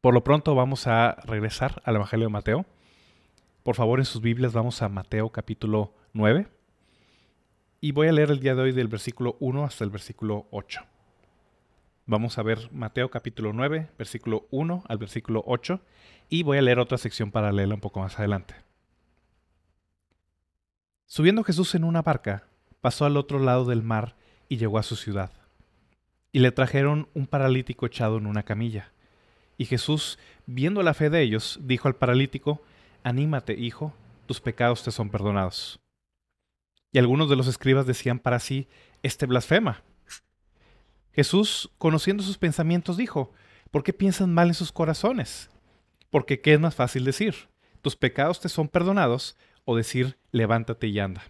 Por lo pronto vamos a regresar al Evangelio de Mateo. Por favor, en sus Biblias vamos a Mateo capítulo 9. Y voy a leer el día de hoy del versículo 1 hasta el versículo 8. Vamos a ver Mateo capítulo 9, versículo 1 al versículo 8. Y voy a leer otra sección paralela un poco más adelante. Subiendo Jesús en una barca, pasó al otro lado del mar y llegó a su ciudad. Y le trajeron un paralítico echado en una camilla y Jesús, viendo la fe de ellos, dijo al paralítico, Anímate, hijo, tus pecados te son perdonados. Y algunos de los escribas decían para sí, Este blasfema. Jesús, conociendo sus pensamientos, dijo, ¿por qué piensan mal en sus corazones? Porque ¿qué es más fácil decir? ¿Tus pecados te son perdonados? o decir, levántate y anda.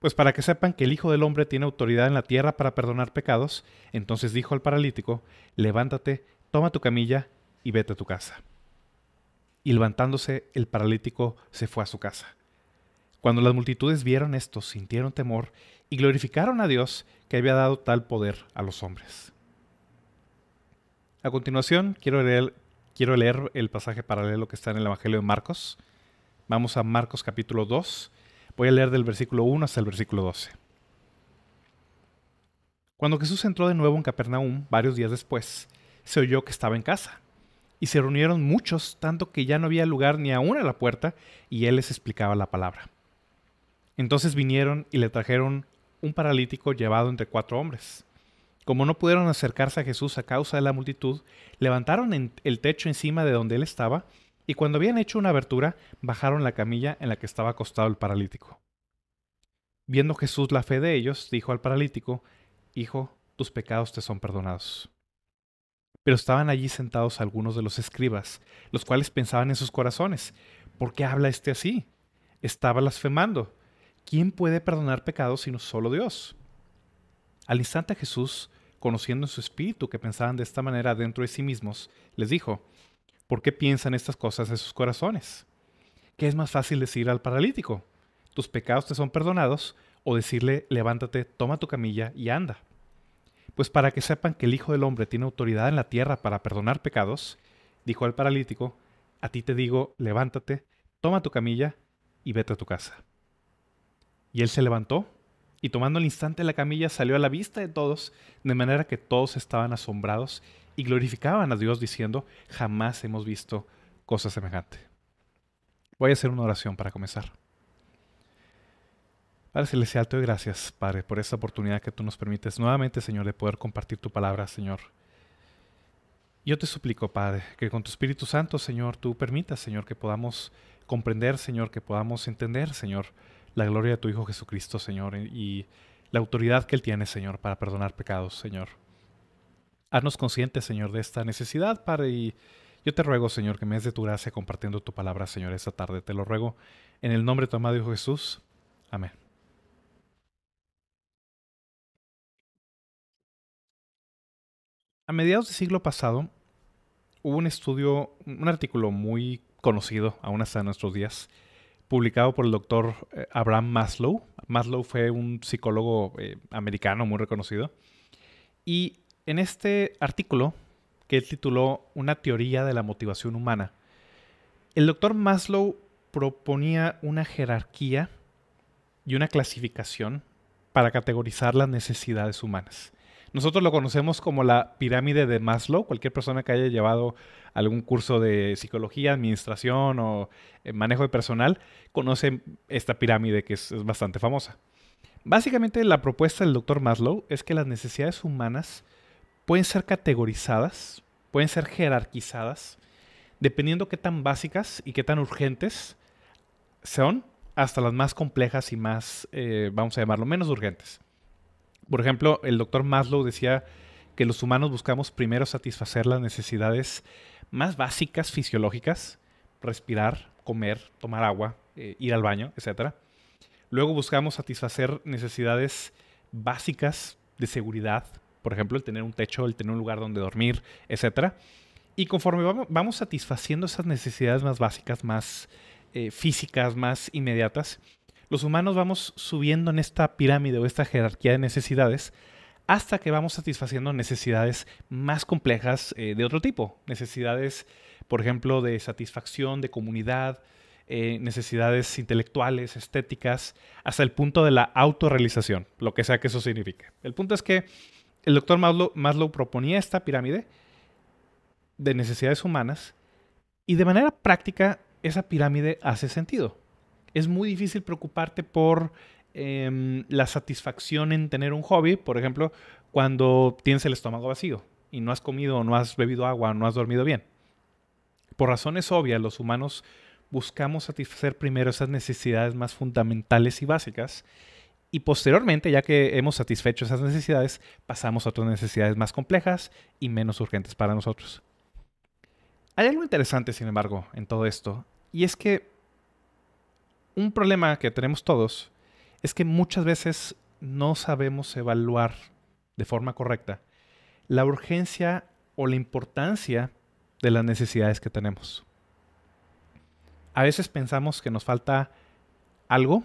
Pues para que sepan que el Hijo del Hombre tiene autoridad en la tierra para perdonar pecados, entonces dijo al paralítico, levántate, toma tu camilla y vete a tu casa. Y levantándose el paralítico se fue a su casa. Cuando las multitudes vieron esto, sintieron temor y glorificaron a Dios que había dado tal poder a los hombres. A continuación, quiero leer, el pasaje paralelo que está en el Evangelio de Marcos. Vamos a Marcos capítulo 2. Voy a leer del versículo 1 hasta el versículo 12. Cuando Jesús entró de nuevo en Capernaum, varios días después, se oyó que estaba en casa. Y se reunieron muchos, tanto que ya no había lugar ni aún a la puerta, y él les explicaba la palabra. Entonces vinieron y le trajeron un paralítico llevado entre cuatro hombres. Como no pudieron acercarse a Jesús a causa de la multitud, levantaron el techo encima de donde él estaba, y cuando habían hecho una abertura, bajaron la camilla en la que estaba acostado el paralítico. Viendo Jesús la fe de ellos, dijo al paralítico, Hijo, tus pecados te son perdonados. Pero estaban allí sentados algunos de los escribas, los cuales pensaban en sus corazones, ¿por qué habla este así? Estaba blasfemando. ¿Quién puede perdonar pecados sino solo Dios? Al instante Jesús, conociendo en su espíritu que pensaban de esta manera dentro de sí mismos, les dijo, ¿por qué piensan estas cosas en sus corazones? ¿Qué es más fácil decir al paralítico? Tus pecados te son perdonados, o decirle, levántate, toma tu camilla y anda. Pues para que sepan que el Hijo del Hombre tiene autoridad en la tierra para perdonar pecados, dijo al paralítico, a ti te digo, levántate, toma tu camilla y vete a tu casa. Y él se levantó, y tomando el instante la camilla salió a la vista de todos, de manera que todos estaban asombrados y glorificaban a Dios diciendo, jamás hemos visto cosa semejante. Voy a hacer una oración para comenzar. Padre Celestial, te doy gracias, Padre, por esta oportunidad que tú nos permites nuevamente, Señor, de poder compartir tu palabra, Señor. Yo te suplico, Padre, que con tu Espíritu Santo, Señor, tú permitas, Señor, que podamos comprender, Señor, que podamos entender, Señor, la gloria de tu Hijo Jesucristo, Señor, y la autoridad que Él tiene, Señor, para perdonar pecados, Señor. Haznos conscientes, Señor, de esta necesidad, Padre, y yo te ruego, Señor, que me des de tu gracia compartiendo tu palabra, Señor, esta tarde. Te lo ruego en el nombre de tu amado Hijo Jesús. Amén. A mediados del siglo pasado hubo un estudio, un artículo muy conocido, aún hasta nuestros días, publicado por el doctor eh, Abraham Maslow. Maslow fue un psicólogo eh, americano muy reconocido. Y en este artículo, que él tituló Una teoría de la motivación humana, el doctor Maslow proponía una jerarquía y una clasificación para categorizar las necesidades humanas. Nosotros lo conocemos como la pirámide de Maslow. Cualquier persona que haya llevado algún curso de psicología, administración o eh, manejo de personal conoce esta pirámide que es, bastante famosa. Básicamente la propuesta del doctor Maslow es que las necesidades humanas pueden ser categorizadas, pueden ser jerarquizadas, dependiendo qué tan básicas y qué tan urgentes son, hasta las más complejas y más, eh, vamos a llamarlo, menos urgentes. Por ejemplo, el doctor Maslow decía que los humanos buscamos primero satisfacer las necesidades más básicas fisiológicas, respirar, comer, tomar agua, eh, ir al baño, etc. Luego buscamos satisfacer necesidades básicas de seguridad, por ejemplo, el tener un techo, el tener un lugar donde dormir, etc. Y conforme vamos satisfaciendo esas necesidades más básicas, más eh, físicas, más inmediatas, los humanos vamos subiendo en esta pirámide o esta jerarquía de necesidades hasta que vamos satisfaciendo necesidades más complejas eh, de otro tipo. Necesidades, por ejemplo, de satisfacción, de comunidad, eh, necesidades intelectuales, estéticas, hasta el punto de la autorrealización, lo que sea que eso signifique. El punto es que el doctor Maslow, proponía esta pirámide de necesidades humanas y de manera práctica esa pirámide hace sentido. Es muy difícil preocuparte por em, la satisfacción en tener un hobby, por ejemplo, cuando tienes el estómago vacío y no has comido, no has bebido agua, no has dormido bien. Por razones obvias, los humanos buscamos satisfacer primero esas necesidades más fundamentales y básicas y posteriormente, ya que hemos satisfecho esas necesidades, pasamos a otras necesidades más complejas y menos urgentes para nosotros. Hay algo interesante, sin embargo, en todo esto, y es que un problema que tenemos todos es que muchas veces no sabemos evaluar de forma correcta la urgencia o la importancia de las necesidades que tenemos a veces pensamos que nos falta algo.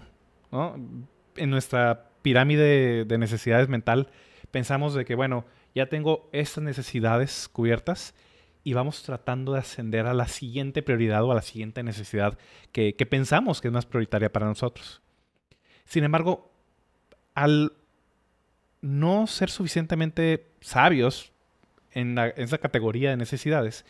En nuestra pirámide de necesidades mental, pensamos de que, bueno, ya tengo estas necesidades cubiertas y vamos tratando de ascender a la siguiente prioridad o a la siguiente necesidad que, pensamos que es más prioritaria para nosotros. Sin embargo, al no ser suficientemente sabios en, en esa categoría de necesidades,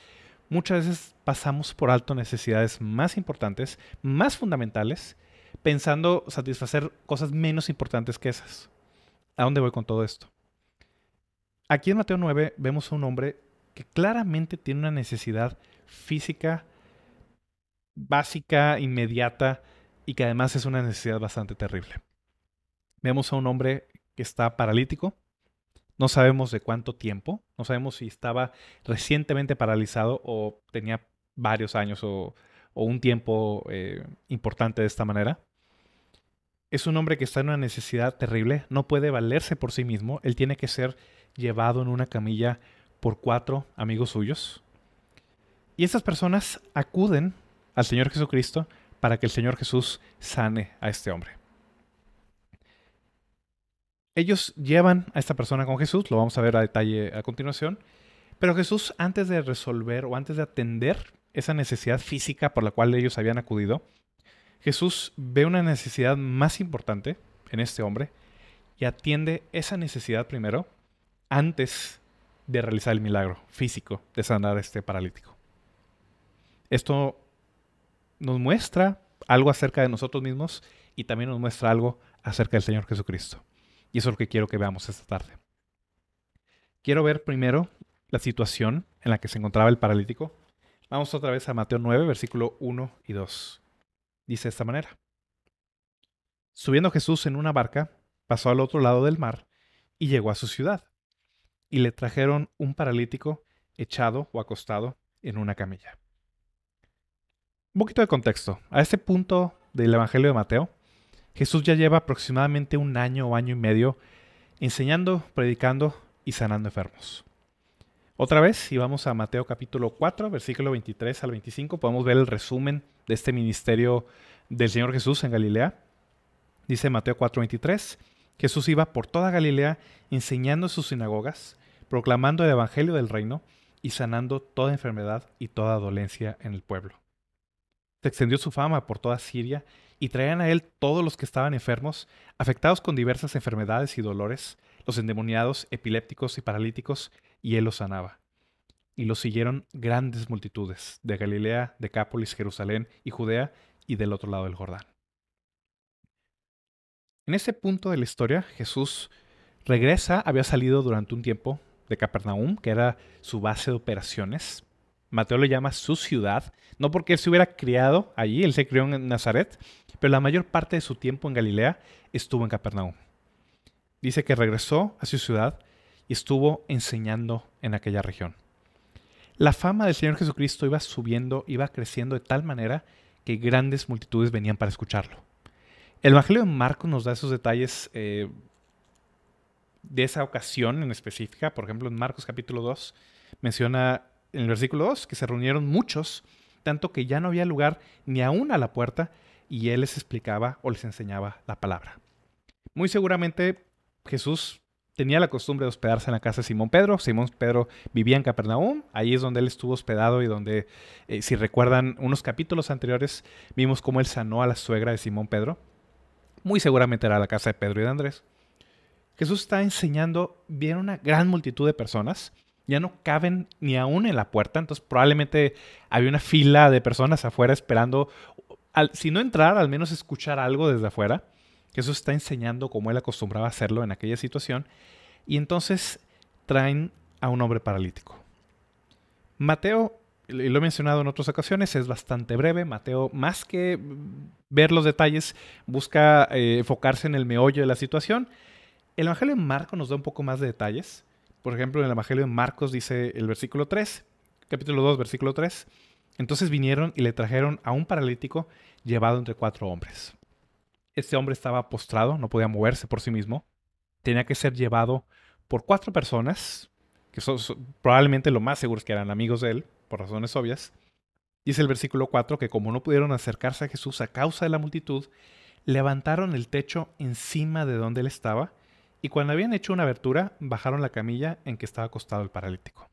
muchas veces pasamos por alto necesidades más importantes, más fundamentales, pensando satisfacer cosas menos importantes que esas. ¿A dónde voy con todo esto? Aquí en Mateo 9 vemos a un hombre que claramente tiene una necesidad física básica, inmediata y que además es una necesidad bastante terrible. Vemos a un hombre que está paralítico, no sabemos de cuánto tiempo, no sabemos si estaba recientemente paralizado o tenía varios años o, un tiempo eh, importante de esta manera. Es un hombre que está en una necesidad terrible, no puede valerse por sí mismo, él tiene que ser llevado en una camilla por cuatro amigos suyos. Y estas personas acuden al Señor Jesucristo para que el Señor Jesús sane a este hombre. Ellos llevan a esta persona con Jesús, lo vamos a ver a detalle a continuación, pero Jesús antes de resolver o antes de atender esa necesidad física por la cual ellos habían acudido, Jesús ve una necesidad más importante en este hombre y atiende esa necesidad primero antes de realizar el milagro físico de sanar a este paralítico. Esto nos muestra algo acerca de nosotros mismos y también nos muestra algo acerca del Señor Jesucristo. Y eso es lo que quiero que veamos esta tarde. Quiero ver primero la situación en la que se encontraba el paralítico. Vamos otra vez a Mateo 9, versículo 1 y 2. Dice de esta manera. Subiendo Jesús en una barca, pasó al otro lado del mar y llegó a su ciudad. Y le trajeron un paralítico echado o acostado en una camilla. Un poquito de contexto. A este punto del Evangelio de Mateo, Jesús ya lleva aproximadamente un año o año y medio enseñando, predicando y sanando enfermos. Otra vez, si vamos a Mateo capítulo 4, versículo 23 al 25, podemos ver el resumen de este ministerio del Señor Jesús en Galilea. Dice Mateo 4, 23, Jesús iba por toda Galilea enseñando sus sinagogas, proclamando el Evangelio del reino y sanando toda enfermedad y toda dolencia en el pueblo. Se extendió su fama por toda Siria y traían a él todos los que estaban enfermos, afectados con diversas enfermedades y dolores, los endemoniados, epilépticos y paralíticos, y él los sanaba. Y los siguieron grandes multitudes, de Galilea, Decápolis, Jerusalén y Judea, y del otro lado del Jordán. En ese punto de la historia, Jesús regresa, había salido durante un tiempo de Capernaum, que era su base de operaciones, Mateo le llama su ciudad, no porque él se hubiera criado allí, él se crió en Nazaret, pero la mayor parte de su tiempo en Galilea estuvo en Capernaum. Dice que regresó a su ciudad y estuvo enseñando en aquella región. La fama del Señor Jesucristo iba subiendo, iba creciendo de tal manera que grandes multitudes venían para escucharlo. El Evangelio de Marcos nos da esos detalles eh, de esa ocasión en específica. Por ejemplo, en Marcos capítulo 2 menciona en el versículo 2 que se reunieron muchos, tanto que ya no había lugar ni aún a la puerta, y él les explicaba o les enseñaba la palabra. Muy seguramente Jesús tenía la costumbre de hospedarse en la casa de Simón Pedro. Simón Pedro vivía en Capernaum, ahí es donde él estuvo hospedado y donde, eh, si recuerdan unos capítulos anteriores, vimos cómo él sanó a la suegra de Simón Pedro. Muy seguramente era la casa de Pedro y de Andrés. Jesús está enseñando, viene una gran multitud de personas, ya no caben ni aún en la puerta, entonces probablemente había una fila de personas afuera esperando, si no entrar, al menos escuchar algo desde afuera. Jesús está enseñando como él acostumbraba hacerlo en aquella situación, y entonces traen a un hombre paralítico. Mateo, y lo he mencionado en otras ocasiones, es bastante breve. Mateo, más que ver los detalles, busca eh, enfocarse en el meollo de la situación el Evangelio de Marcos nos da un poco más de detalles. Por ejemplo, en el Evangelio de Marcos dice el versículo 3, capítulo 2, versículo 3. Entonces vinieron y le trajeron a un paralítico llevado entre cuatro hombres. Este hombre estaba postrado, no podía moverse por sí mismo. Tenía que ser llevado por cuatro personas, que son, probablemente lo más seguros que eran amigos de él, por razones obvias. Dice el versículo 4 que como no pudieron acercarse a Jesús a causa de la multitud, levantaron el techo encima de donde él estaba y cuando habían hecho una abertura, bajaron la camilla en que estaba acostado el paralítico.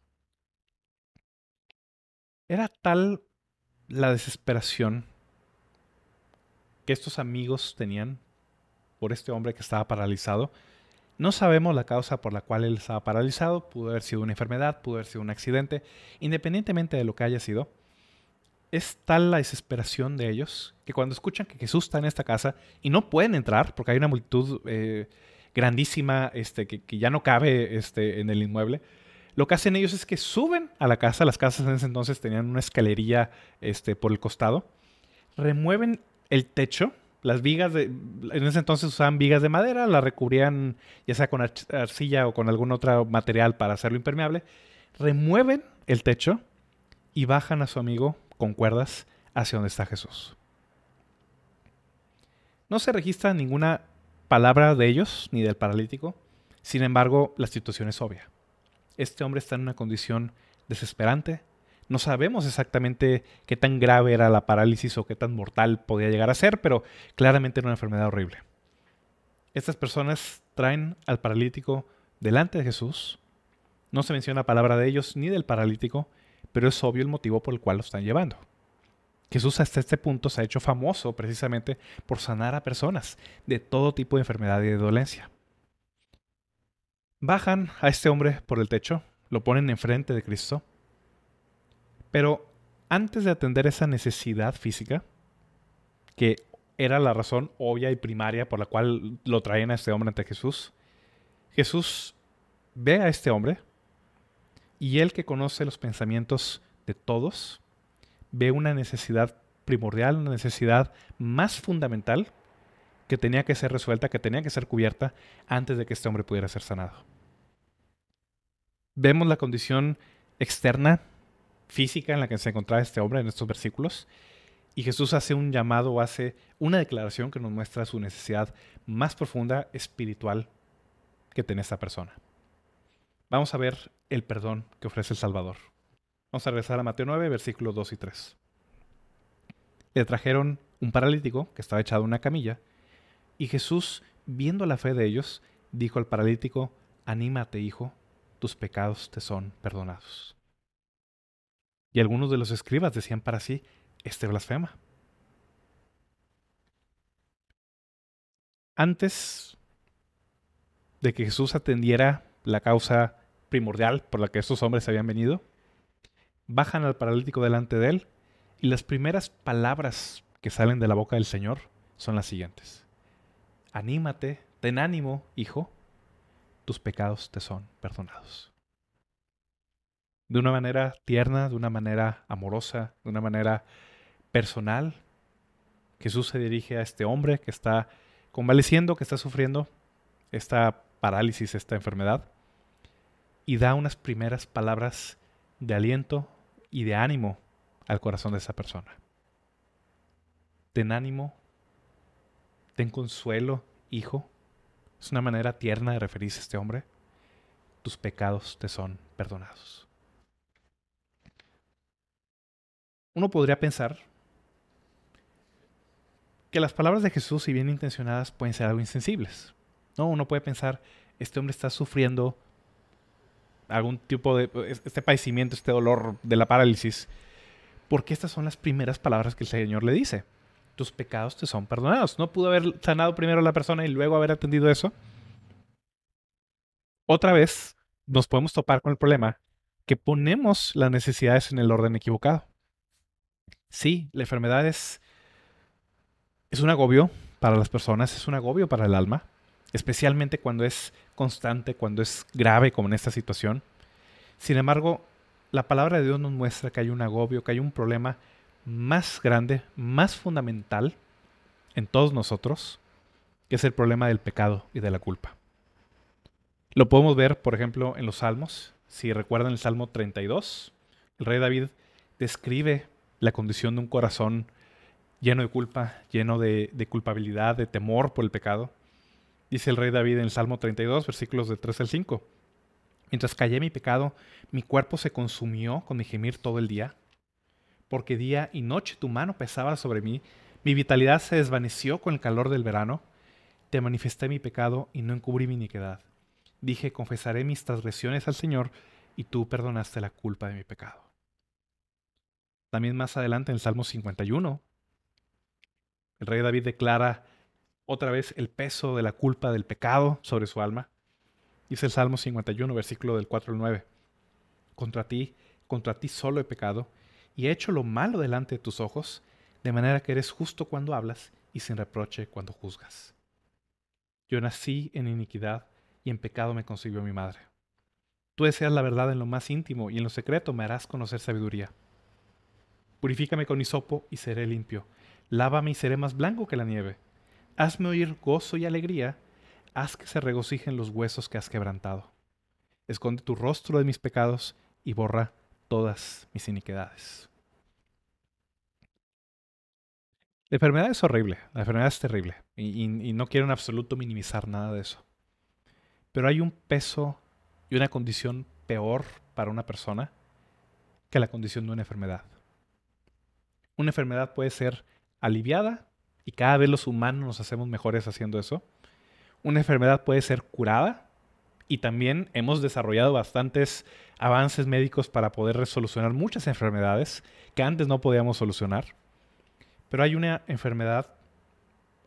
Era tal la desesperación que estos amigos tenían por este hombre que estaba paralizado. No sabemos la causa por la cual él estaba paralizado, pudo haber sido una enfermedad, pudo haber sido un accidente, independientemente de lo que haya sido. Es tal la desesperación de ellos que cuando escuchan que Jesús está en esta casa y no pueden entrar porque hay una multitud eh, grandísima este, que, ya no cabe este, en el inmueble. Lo que hacen ellos es que suben a la casa, las casas en ese entonces tenían una escalería este, por el costado, remueven el techo, las vigas de, en ese entonces usaban vigas de madera, las recubrían ya sea con arcilla o con algún otro material para hacerlo impermeable, remueven el techo y bajan a su amigo con cuerdas hacia donde está Jesús. No se registra ninguna palabra de ellos ni del paralítico. Sin embargo, la situación es obvia. Este hombre está en una condición desesperante. No sabemos exactamente qué tan grave era la parálisis o qué tan mortal podía llegar a ser, pero claramente era una enfermedad horrible. Estas personas traen al paralítico delante de Jesús. No se menciona palabra de ellos ni del paralítico, pero es obvio el motivo por el cual lo están llevando. Jesús hasta este punto se ha hecho famoso precisamente por sanar a personas de todo tipo de enfermedad y de dolencia. Bajan a este hombre por el techo, lo ponen enfrente de Cristo, pero antes de atender esa necesidad física, que era la razón obvia y primaria por la cual lo traen a este hombre ante Jesús, Jesús ve a este hombre y él que conoce los pensamientos de todos, ve una necesidad primordial, una necesidad más fundamental que tenía que ser resuelta, que tenía que ser cubierta antes de que este hombre pudiera ser sanado. Vemos la condición externa, física en la que se encontraba este hombre en estos versículos, y Jesús hace un llamado, hace una declaración que nos muestra su necesidad más profunda, espiritual, que tiene esta persona. Vamos a ver el perdón que ofrece el Salvador. Vamos a regresar a Mateo 9, versículos 2 y 3. Le trajeron un paralítico que estaba echado en una camilla, y Jesús, viendo la fe de ellos, dijo al paralítico, Anímate, hijo, tus pecados te son perdonados. Y algunos de los escribas decían para sí, este blasfema. Antes de que Jesús atendiera la causa primordial por la que estos hombres habían venido, bajan al paralítico delante de él y las primeras palabras que salen de la boca del Señor son las siguientes. Anímate, ten ánimo, hijo, tus pecados te son perdonados. De una manera tierna, de una manera amorosa, de una manera personal, Jesús se dirige a este hombre que está convaleciendo, que está sufriendo esta parálisis, esta enfermedad, y da unas primeras palabras de aliento y de ánimo al corazón de esa persona. Ten ánimo, ten consuelo, hijo. Es una manera tierna de referirse a este hombre. Tus pecados te son perdonados. Uno podría pensar que las palabras de Jesús, si bien intencionadas, pueden ser algo insensibles. ¿no? Uno puede pensar, este hombre está sufriendo algún tipo de este padecimiento, este dolor de la parálisis, porque estas son las primeras palabras que el Señor le dice. Tus pecados te son perdonados. No pudo haber sanado primero a la persona y luego haber atendido eso. Otra vez nos podemos topar con el problema que ponemos las necesidades en el orden equivocado. Sí, la enfermedad es, es un agobio para las personas, es un agobio para el alma, especialmente cuando es constante, cuando es grave como en esta situación. Sin embargo, la palabra de Dios nos muestra que hay un agobio, que hay un problema más grande, más fundamental en todos nosotros, que es el problema del pecado y de la culpa. Lo podemos ver, por ejemplo, en los Salmos. Si recuerdan el Salmo 32, el rey David describe la condición de un corazón lleno de culpa, lleno de, culpabilidad, de temor por el pecado. Dice el rey David en el Salmo 32, versículos de 3 al 5. Mientras callé mi pecado, mi cuerpo se consumió con mi gemir todo el día, porque día y noche tu mano pesaba sobre mí, mi vitalidad se desvaneció con el calor del verano, te manifesté mi pecado y no encubrí mi iniquidad. Dije, confesaré mis transgresiones al Señor, y tú perdonaste la culpa de mi pecado. También más adelante en el Salmo 51, el rey David declara otra vez el peso de la culpa del pecado sobre su alma. Dice el Salmo 51, versículo del 4 al 9. Contra ti, contra ti solo he pecado, y he hecho lo malo delante de tus ojos, de manera que eres justo cuando hablas y sin reproche cuando juzgas. Yo nací en iniquidad, y en pecado me concibió mi madre. Tú deseas la verdad en lo más íntimo, y en lo secreto me harás conocer sabiduría. Purifícame con hisopo y seré limpio. Lávame y seré más blanco que la nieve. Hazme oír gozo y alegría, haz que se regocijen los huesos que has quebrantado. Esconde tu rostro de mis pecados y borra todas mis iniquidades. La enfermedad es horrible, la enfermedad es terrible y, no quiero en absoluto minimizar nada de eso. Pero hay un peso y una condición peor para una persona que la condición de una enfermedad. Una enfermedad puede ser aliviada y cada vez los humanos nos hacemos mejores haciendo eso. Una enfermedad puede ser curada y también hemos desarrollado bastantes avances médicos para poder resolucionar muchas enfermedades que antes no podíamos solucionar. Pero hay una enfermedad,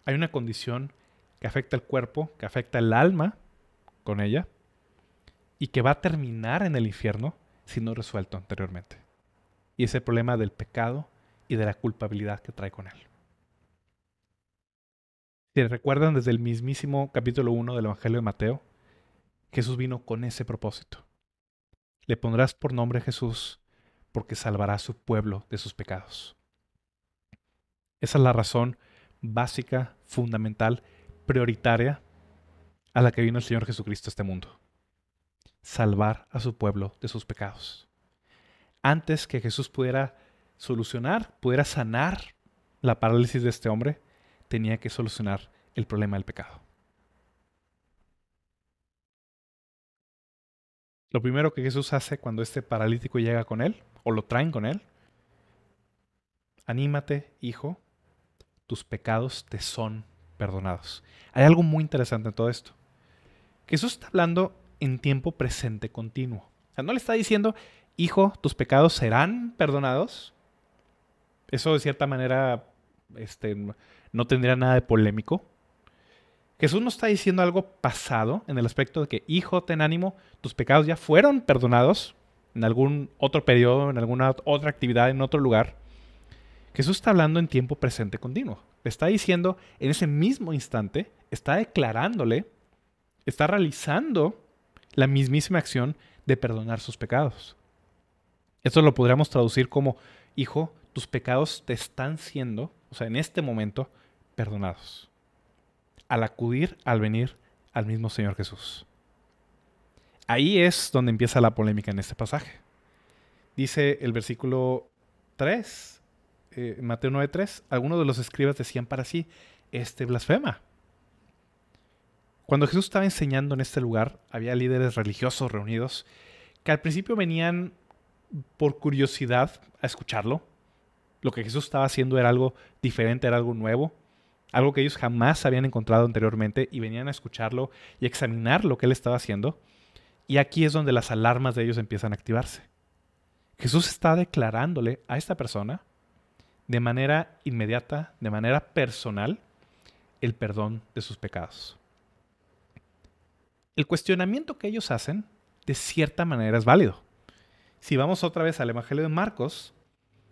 hay una condición que afecta el cuerpo, que afecta el alma con ella y que va a terminar en el infierno si no resuelto anteriormente. Y es el problema del pecado y de la culpabilidad que trae con él. Si recuerdan desde el mismísimo capítulo 1 del Evangelio de Mateo, Jesús vino con ese propósito. Le pondrás por nombre Jesús porque salvará a su pueblo de sus pecados. Esa es la razón básica, fundamental, prioritaria a la que vino el Señor Jesucristo a este mundo. Salvar a su pueblo de sus pecados. Antes que Jesús pudiera solucionar, pudiera sanar la parálisis de este hombre, tenía que solucionar el problema del pecado. Lo primero que Jesús hace cuando este paralítico llega con él, o lo traen con él, anímate, hijo, tus pecados te son perdonados. Hay algo muy interesante en todo esto. Jesús está hablando en tiempo presente continuo. O sea, no le está diciendo, hijo, tus pecados serán perdonados. Eso de cierta manera este, no tendría nada de polémico. Jesús no está diciendo algo pasado en el aspecto de que, hijo, ten ánimo, tus pecados ya fueron perdonados en algún otro periodo, en alguna otra actividad, en otro lugar. Jesús está hablando en tiempo presente continuo. Está diciendo en ese mismo instante, está declarándole, está realizando la mismísima acción de perdonar sus pecados. Esto lo podríamos traducir como, hijo, tus pecados te están siendo, o sea, en este momento, perdonados. Al acudir, al venir al mismo Señor Jesús. Ahí es donde empieza la polémica en este pasaje. Dice el versículo 3, eh, Mateo 9:3, algunos de los escribas decían para sí, este blasfema. Cuando Jesús estaba enseñando en este lugar, había líderes religiosos reunidos que al principio venían por curiosidad a escucharlo. Lo que Jesús estaba haciendo era algo diferente, era algo nuevo, algo que ellos jamás habían encontrado anteriormente y venían a escucharlo y examinar lo que él estaba haciendo. Y aquí es donde las alarmas de ellos empiezan a activarse. Jesús está declarándole a esta persona de manera inmediata, de manera personal, el perdón de sus pecados. El cuestionamiento que ellos hacen, de cierta manera, es válido. Si vamos otra vez al Evangelio de Marcos,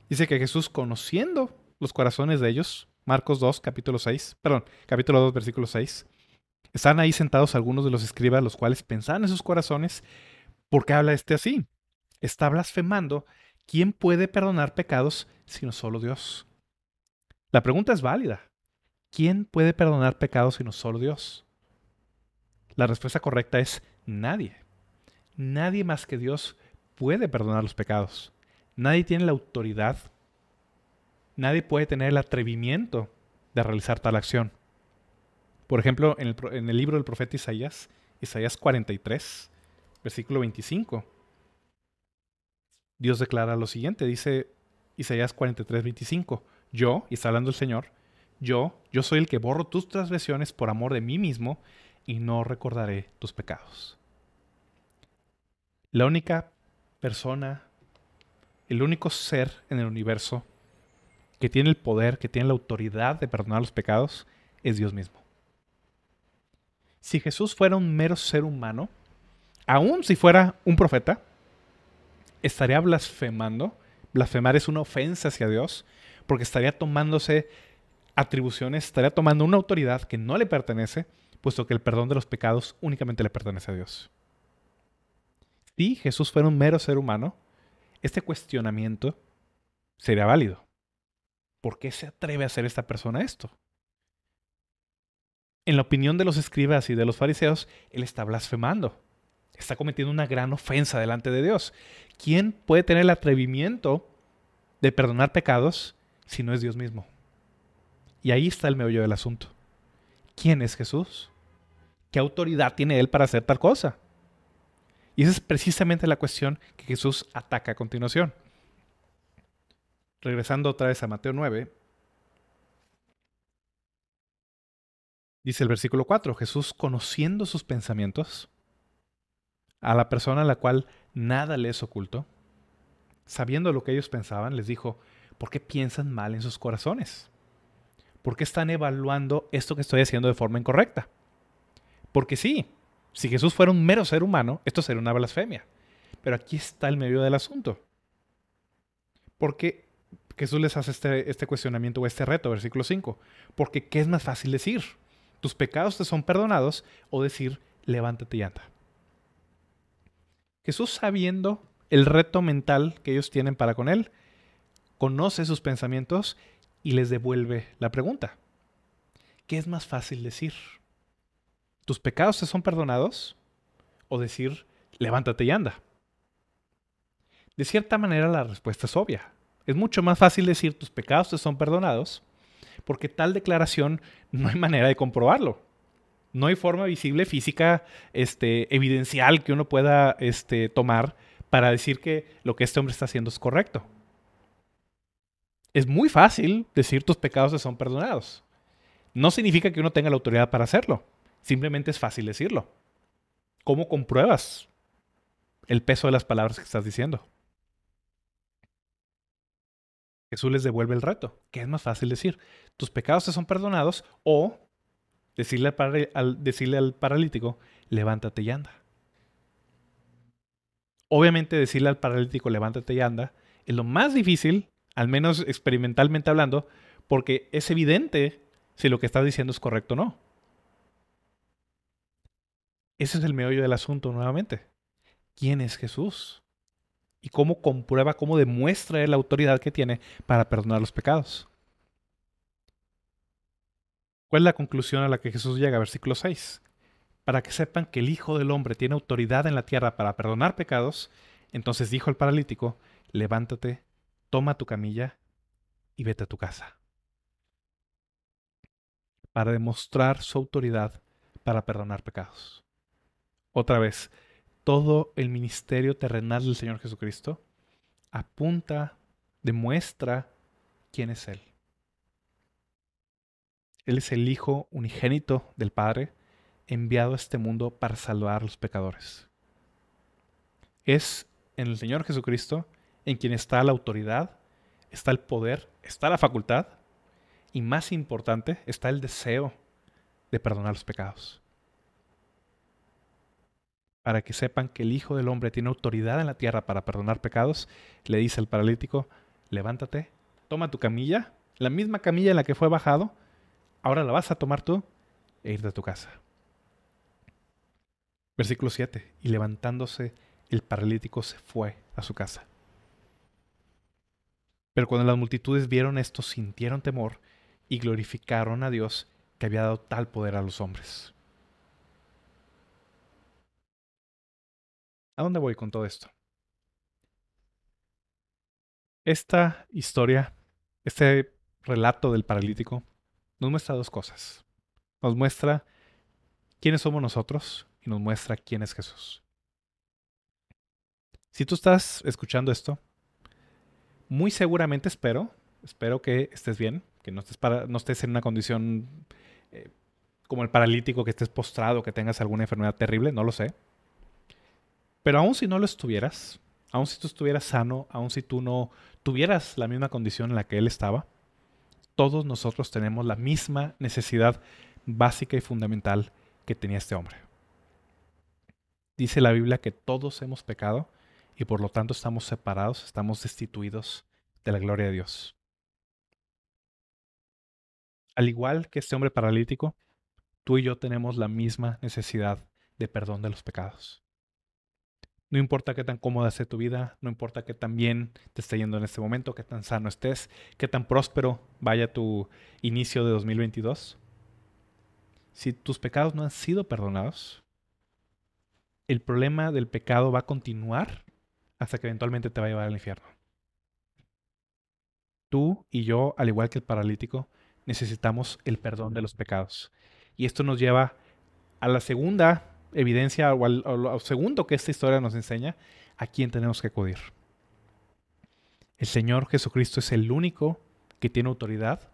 dice que Jesús, conociendo los corazones de ellos, Marcos 2, capítulo 6, perdón, capítulo 2, versículo 6, están ahí sentados algunos de los escribas, los cuales pensaban en sus corazones, ¿por qué habla este así? Está blasfemando. ¿Quién puede perdonar pecados sino solo Dios? La pregunta es válida. ¿Quién puede perdonar pecados sino solo Dios? La respuesta correcta es nadie. Nadie más que Dios puede perdonar los pecados. Nadie tiene la autoridad. Nadie puede tener el atrevimiento de realizar tal acción. Por ejemplo, en el, libro del profeta Isaías, Isaías 43, versículo 25, Dios declara lo siguiente, dice Isaías 43, 25, yo, y está hablando el Señor, yo, yo soy el que borro tus transgresiones por amor de mí mismo y no recordaré tus pecados. La única persona, el único ser en el universo que tiene el poder, que tiene la autoridad de perdonar los pecados, es Dios mismo si Jesús fuera un mero ser humano, aun si fuera un profeta, estaría blasfemando. Blasfemar es una ofensa hacia Dios, porque estaría tomándose atribuciones, estaría tomando una autoridad que no le pertenece, puesto que el perdón de los pecados únicamente le pertenece a Dios. Si Jesús fuera un mero ser humano, este cuestionamiento sería válido. ¿Por qué se atreve a hacer esta persona esto? en la opinión de los escribas y de los fariseos, él está blasfemando. Está cometiendo una gran ofensa delante de Dios. ¿Quién puede tener el atrevimiento de perdonar pecados si no es Dios mismo? Y ahí está el meollo del asunto. ¿Quién es Jesús? ¿Qué autoridad tiene Él para hacer tal cosa? Y esa es precisamente la cuestión que Jesús ataca a continuación. Regresando otra vez a Mateo 9, Dice el versículo 4, Jesús conociendo sus pensamientos, a la persona a la cual nada le es oculto, sabiendo lo que ellos pensaban, les dijo, ¿por qué piensan mal en sus corazones? ¿Por qué están evaluando esto que estoy haciendo de forma incorrecta? Porque sí, si Jesús fuera un mero ser humano, esto sería una blasfemia. Pero aquí está el medio del asunto. Porque Jesús les hace este, este cuestionamiento o este reto, versículo 5. Porque ¿qué es más fácil decir? tus pecados te son perdonados, o decir, levántate y anda. Jesús sabiendo el reto mental que ellos tienen para con Él, conoce sus pensamientos y les devuelve la pregunta. ¿Qué es más fácil decir? ¿Tus pecados te son perdonados? O decir, levántate y anda. De cierta manera la respuesta es obvia. Es mucho más fácil decir tus pecados te son perdonados porque tal declaración no hay manera de comprobarlo. No hay forma visible, física, este, evidencial que uno pueda este, tomar para decir que lo que este hombre está haciendo es correcto. Es muy fácil decir tus pecados te son perdonados. No significa que uno tenga la autoridad para hacerlo. Simplemente es fácil decirlo. ¿Cómo compruebas el peso de las palabras que estás diciendo? Jesús les devuelve el reto. ¿Qué es más fácil decir? Tus pecados te son perdonados o decirle al, decirle al paralítico, levántate y anda. Obviamente decirle al paralítico, levántate y anda, es lo más difícil, al menos experimentalmente hablando, porque es evidente si lo que estás diciendo es correcto o no. Ese es el meollo del asunto nuevamente. ¿Quién es Jesús? y cómo comprueba, cómo demuestra la autoridad que tiene para perdonar los pecados. ¿Cuál es la conclusión a la que Jesús llega? Versículo 6. para que sepan que el Hijo del Hombre tiene autoridad en la tierra para perdonar pecados, entonces dijo el paralítico, levántate, toma tu camilla y vete a tu casa. Para demostrar su autoridad para perdonar pecados. Otra vez, todo el ministerio terrenal del Señor Jesucristo apunta, demuestra quién es Él. Él es el Hijo unigénito del Padre, enviado a este mundo para salvar a los pecadores. Es en el Señor Jesucristo en quien está la autoridad, está el poder, está la facultad y más importante, está el deseo de perdonar los pecados. Para que sepan que el Hijo del Hombre tiene autoridad en la tierra para perdonar pecados, le dice al paralítico, levántate, toma tu camilla, la misma camilla en la que fue bajado, ahora la vas a tomar tú e ir de tu casa. Versículo 7. Y levantándose, el paralítico se fue a su casa. Pero cuando las multitudes vieron esto, sintieron temor y glorificaron a Dios que había dado tal poder a los hombres. ¿A dónde voy con todo esto? Esta historia, este relato del paralítico, nos muestra dos cosas. Nos muestra quiénes somos nosotros y nos muestra quién es Jesús. Si tú estás escuchando esto, muy seguramente espero, espero que estés bien, que no estés, para, no estés en una condición eh, como el paralítico, que estés postrado, que tengas alguna enfermedad terrible, no lo sé. Pero aun si no lo estuvieras, aun si tú estuvieras sano, aun si tú no tuvieras la misma condición en la que él estaba, todos nosotros tenemos la misma necesidad básica y fundamental que tenía este hombre. Dice la Biblia que todos hemos pecado y por lo tanto estamos separados, estamos destituidos de la gloria de Dios. Al igual que este hombre paralítico, tú y yo tenemos la misma necesidad de perdón de los pecados. No importa qué tan cómoda sea tu vida, no importa qué tan bien te esté yendo en este momento, qué tan sano estés, qué tan próspero vaya tu inicio de 2022. Si tus pecados no han sido perdonados, el problema del pecado va a continuar hasta que eventualmente te va a llevar al infierno. Tú y yo, al igual que el paralítico, necesitamos el perdón de los pecados. Y esto nos lleva a la segunda evidencia o al, segundo que esta historia nos enseña, a quién tenemos que acudir. El Señor Jesucristo es el único que tiene autoridad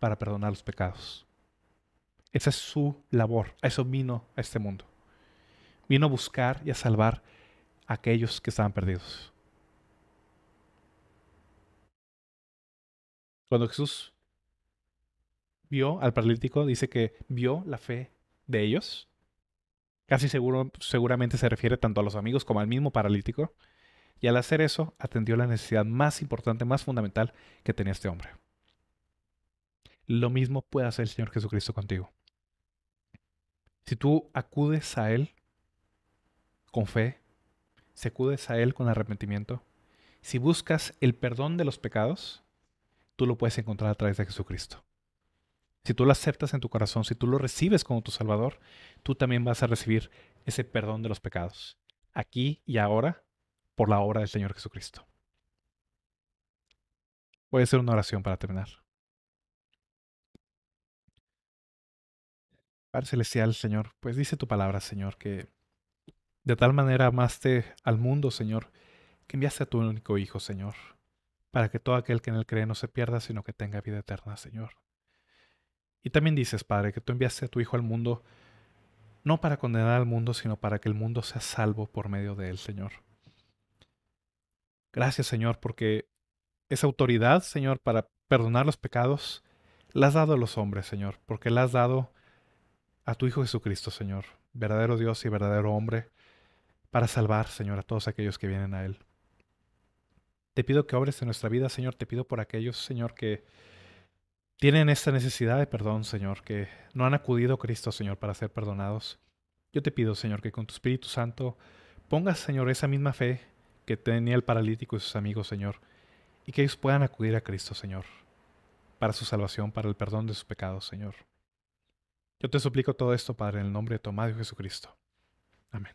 para perdonar los pecados. Esa es su labor, a eso vino a este mundo. Vino a buscar y a salvar a aquellos que estaban perdidos. Cuando Jesús vio al paralítico, dice que vio la fe de ellos. Casi seguro, seguramente se refiere tanto a los amigos como al mismo paralítico. Y al hacer eso, atendió la necesidad más importante, más fundamental que tenía este hombre. Lo mismo puede hacer el Señor Jesucristo contigo. Si tú acudes a Él con fe, si acudes a Él con arrepentimiento, si buscas el perdón de los pecados, tú lo puedes encontrar a través de Jesucristo. Si tú lo aceptas en tu corazón, si tú lo recibes como tu Salvador, tú también vas a recibir ese perdón de los pecados, aquí y ahora, por la obra del Señor Jesucristo. Voy a hacer una oración para terminar. Padre Celestial, Señor, pues dice tu palabra, Señor, que de tal manera amaste al mundo, Señor, que enviaste a tu único Hijo, Señor, para que todo aquel que en él cree no se pierda, sino que tenga vida eterna, Señor. Y también dices, Padre, que tú enviaste a tu Hijo al mundo, no para condenar al mundo, sino para que el mundo sea salvo por medio de él, Señor. Gracias, Señor, porque esa autoridad, Señor, para perdonar los pecados, la has dado a los hombres, Señor, porque la has dado a tu Hijo Jesucristo, Señor, verdadero Dios y verdadero hombre, para salvar, Señor, a todos aquellos que vienen a Él. Te pido que obres en nuestra vida, Señor. Te pido por aquellos, Señor, que tienen esta necesidad de perdón, Señor, que no han acudido a Cristo, Señor, para ser perdonados. Yo te pido, Señor, que con tu Espíritu Santo pongas, Señor, esa misma fe que tenía el paralítico y sus amigos, Señor, y que ellos puedan acudir a Cristo, Señor, para su salvación, para el perdón de sus pecados, Señor. Yo te suplico todo esto, Padre, en el nombre de tu amado Jesucristo. Amén.